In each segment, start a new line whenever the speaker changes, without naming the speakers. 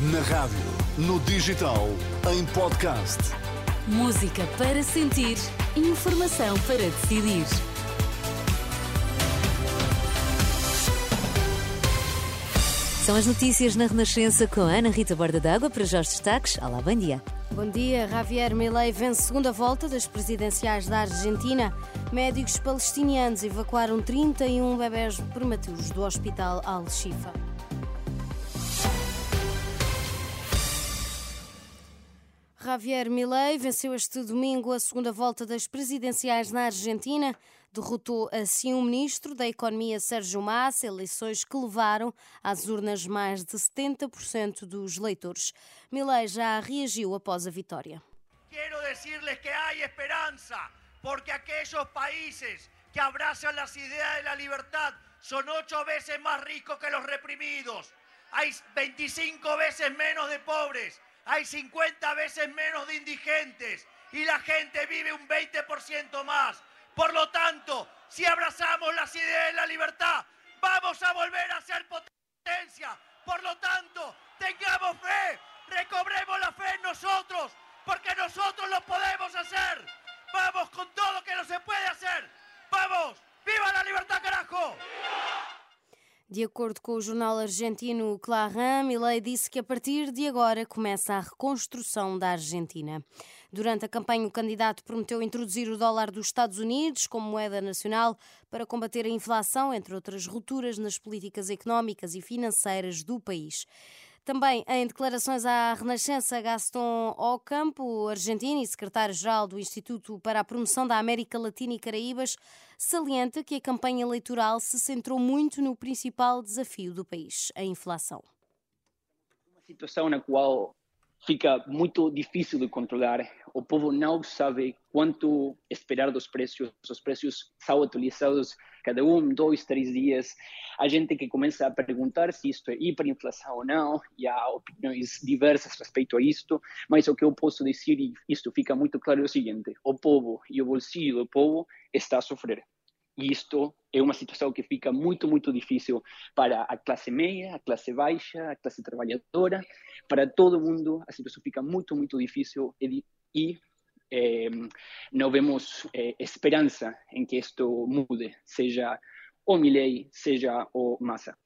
Na rádio, no digital, em podcast.
Música para sentir, informação para decidir. São as notícias na Renascença com a Ana Rita Borda d'Água para já os destaques. Olá, bom dia.
Bom dia. Javier Milei vence segunda volta das presidenciais da Argentina. Médicos palestinianos evacuaram 31 bebés prematuros do hospital Al-Shifa. Javier Milei venceu este domingo a segunda volta das presidenciais na Argentina. Derrotou assim o ministro da Economia Sérgio Massa, eleições que levaram às urnas mais de 70% dos leitores. Milei já reagiu após a vitória.
Quero dizer-lhes que há esperança, porque aqueles países que abraçam as ideias da liberdade são oito vezes mais ricos que os reprimidos. Há 25 vezes menos de pobres hay 50 veces menos de indigentes y la gente vive un 20% más. Por lo tanto, si abrazamos las ideas de la libertad, vamos a volver a ser potencia. Por lo tanto, tengamos fe, recobremos la fe en nosotros, porque nosotros lo podemos hacer. Vamos con todo lo que no se puede hacer. Vamos, viva la libertad, carajo.
De acordo com o jornal argentino Clarín, Milei disse que a partir de agora começa a reconstrução da Argentina. Durante a campanha, o candidato prometeu introduzir o dólar dos Estados Unidos como moeda nacional para combater a inflação, entre outras rupturas nas políticas económicas e financeiras do país. Também em declarações à Renascença, Gaston Ocampo, argentino e secretário-geral do Instituto para a Promoção da América Latina e Caraíbas, salienta que a campanha eleitoral se centrou muito no principal desafio do país, a inflação.
Uma situação na qual fica muito difícil de controlar. O povo não sabe quanto esperar dos preços. Os preços são atualizados cada um, dois, três dias. A gente que começa a perguntar se isto é hiperinflação ou não, e há opiniões diversas respeito a isto, mas o que eu posso dizer, e isto fica muito claro, é o seguinte: o povo e o bolsillo do povo está a sofrer. E isto é uma situação que fica muito, muito difícil para a classe média, a classe baixa, a classe trabalhadora, para todo mundo. A situação fica muito, muito difícil e, e eh, não vemos eh, esperança em que isto mude, seja o Milley, seja o Massa.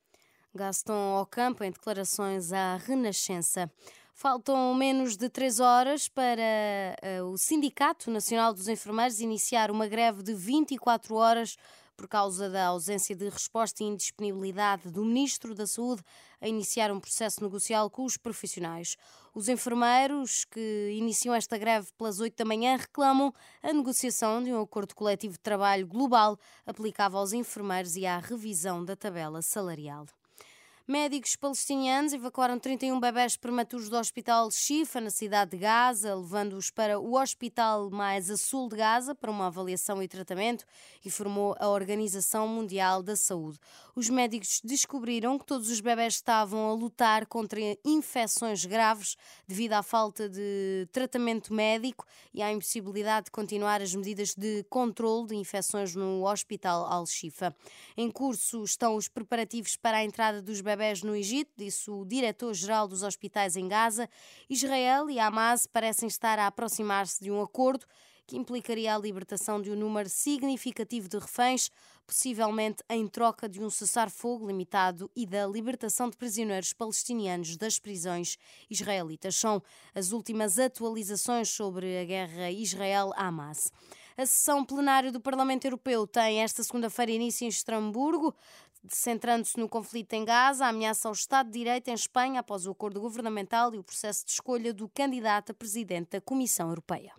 Gaston Ocampo, em declarações à Renascença. Faltam menos de três horas para uh, o Sindicato Nacional dos Enfermeiros iniciar uma greve de 24 horas por causa da ausência de resposta e indisponibilidade do Ministro da Saúde a iniciar um processo negocial com os profissionais. Os enfermeiros que iniciam esta greve pelas 8 da manhã reclamam a negociação de um acordo coletivo de trabalho global aplicável aos enfermeiros e à revisão da tabela salarial. Médicos palestinianos evacuaram 31 bebés prematuros do Hospital Shifa, na cidade de Gaza, levando-os para o hospital mais a sul de Gaza para uma avaliação e tratamento, informou a Organização Mundial da Saúde. Os médicos descobriram que todos os bebés estavam a lutar contra infecções graves devido à falta de tratamento médico e à impossibilidade de continuar as medidas de controle de infecções no Hospital Al-Shifa. Em curso estão os preparativos para a entrada dos bebés bebés no Egito, disse o diretor-geral dos hospitais em Gaza. Israel e Hamas parecem estar a aproximar-se de um acordo que implicaria a libertação de um número significativo de reféns, possivelmente em troca de um cessar-fogo limitado e da libertação de prisioneiros palestinianos das prisões israelitas. São as últimas atualizações sobre a guerra Israel-Hamas. A sessão plenária do Parlamento Europeu tem esta segunda-feira início em Estrasburgo centrando-se no conflito em Gaza, ameaça ao Estado de Direito em Espanha após o acordo governamental e o processo de escolha do candidato a presidente da Comissão Europeia.